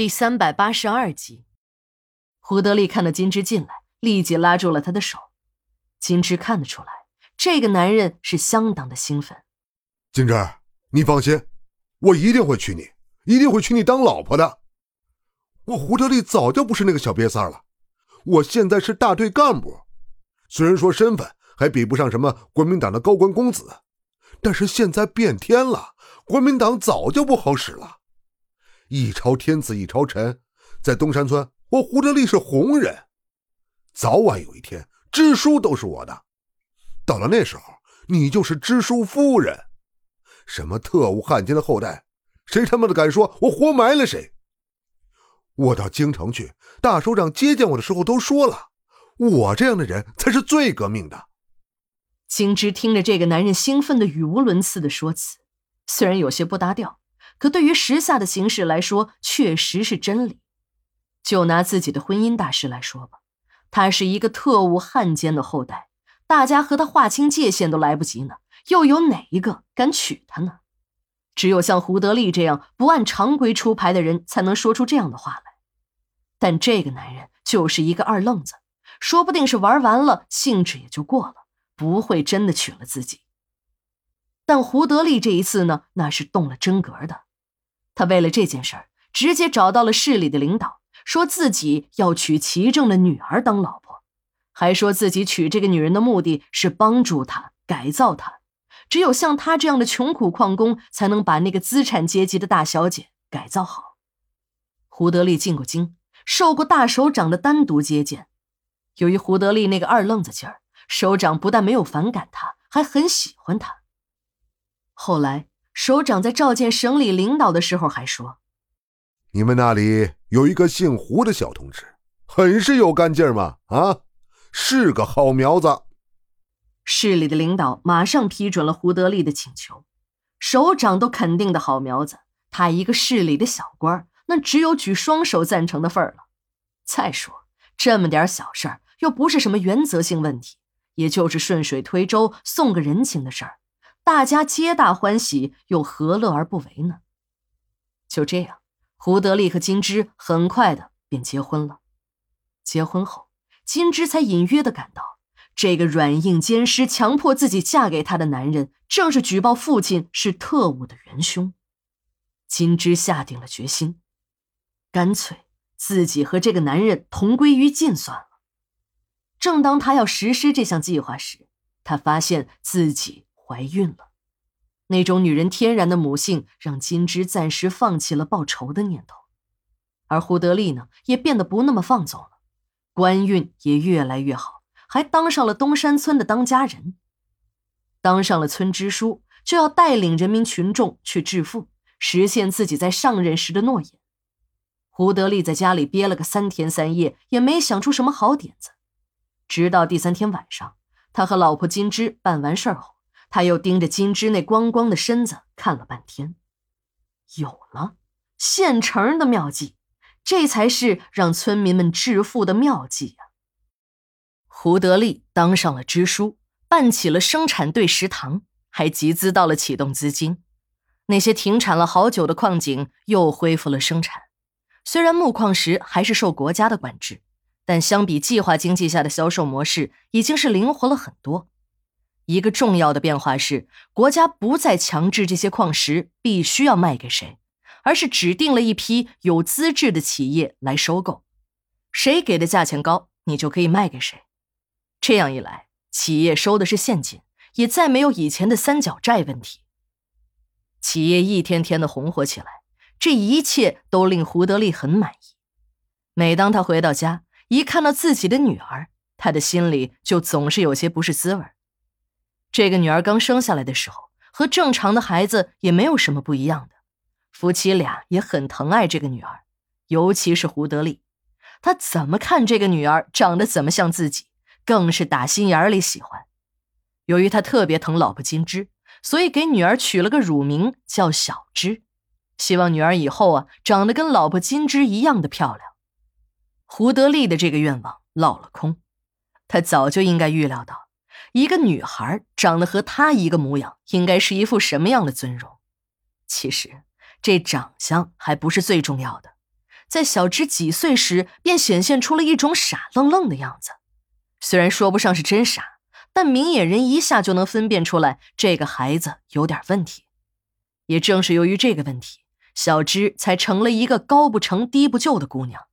第三百八十二集，胡德利看到金枝进来，立即拉住了他的手。金枝看得出来，这个男人是相当的兴奋。金枝，你放心，我一定会娶你，一定会娶你当老婆的。我胡德利早就不是那个小瘪三了，我现在是大队干部，虽然说身份还比不上什么国民党的高官公子，但是现在变天了，国民党早就不好使了。一朝天子一朝臣，在东山村，我胡德利是红人，早晚有一天，支书都是我的。到了那时候，你就是支书夫人。什么特务汉奸的后代，谁他妈的敢说我活埋了谁？我到京城去，大首长接见我的时候都说了，我这样的人才是最革命的。金枝听着这个男人兴奋的语无伦次的说辞，虽然有些不搭调。可对于时下的形势来说，确实是真理。就拿自己的婚姻大事来说吧，他是一个特务汉奸的后代，大家和他划清界限都来不及呢，又有哪一个敢娶她呢？只有像胡德利这样不按常规出牌的人，才能说出这样的话来。但这个男人就是一个二愣子，说不定是玩完了，兴致也就过了，不会真的娶了自己。但胡德利这一次呢，那是动了真格的。他为了这件事儿，直接找到了市里的领导，说自己要娶齐正的女儿当老婆，还说自己娶这个女人的目的是帮助他改造他。只有像他这样的穷苦矿工，才能把那个资产阶级的大小姐改造好。胡德利进过京，受过大首长的单独接见。由于胡德利那个二愣子劲儿，首长不但没有反感他，还很喜欢他。后来。首长在召见省里领导的时候还说：“你们那里有一个姓胡的小同志，很是有干劲儿嘛！啊，是个好苗子。”市里的领导马上批准了胡德利的请求，首长都肯定的好苗子，他一个市里的小官，那只有举双手赞成的份儿了。再说这么点小事儿，又不是什么原则性问题，也就是顺水推舟、送个人情的事儿。大家皆大欢喜，又何乐而不为呢？就这样，胡德利和金枝很快的便结婚了。结婚后，金枝才隐约的感到，这个软硬兼施、强迫自己嫁给他的男人，正是举报父亲是特务的元凶。金枝下定了决心，干脆自己和这个男人同归于尽算了。正当他要实施这项计划时，他发现自己。怀孕了，那种女人天然的母性让金枝暂时放弃了报仇的念头，而胡德利呢，也变得不那么放纵了，官运也越来越好，还当上了东山村的当家人，当上了村支书，就要带领人民群众去致富，实现自己在上任时的诺言。胡德利在家里憋了个三天三夜，也没想出什么好点子，直到第三天晚上，他和老婆金枝办完事儿后。他又盯着金枝那光光的身子看了半天，有了现成的妙计，这才是让村民们致富的妙计呀！胡德利当上了支书，办起了生产队食堂，还集资到了启动资金。那些停产了好久的矿井又恢复了生产。虽然木矿石还是受国家的管制，但相比计划经济下的销售模式，已经是灵活了很多。一个重要的变化是，国家不再强制这些矿石必须要卖给谁，而是指定了一批有资质的企业来收购，谁给的价钱高，你就可以卖给谁。这样一来，企业收的是现金，也再没有以前的三角债问题。企业一天天的红火起来，这一切都令胡德利很满意。每当他回到家，一看到自己的女儿，他的心里就总是有些不是滋味这个女儿刚生下来的时候，和正常的孩子也没有什么不一样的。夫妻俩也很疼爱这个女儿，尤其是胡德利，他怎么看这个女儿长得怎么像自己，更是打心眼里喜欢。由于他特别疼老婆金枝，所以给女儿取了个乳名叫小芝，希望女儿以后啊长得跟老婆金枝一样的漂亮。胡德利的这个愿望落了空，他早就应该预料到。一个女孩长得和他一个模样，应该是一副什么样的尊容？其实，这长相还不是最重要的，在小芝几岁时便显现出了一种傻愣愣的样子。虽然说不上是真傻，但明眼人一下就能分辨出来这个孩子有点问题。也正是由于这个问题，小芝才成了一个高不成低不就的姑娘。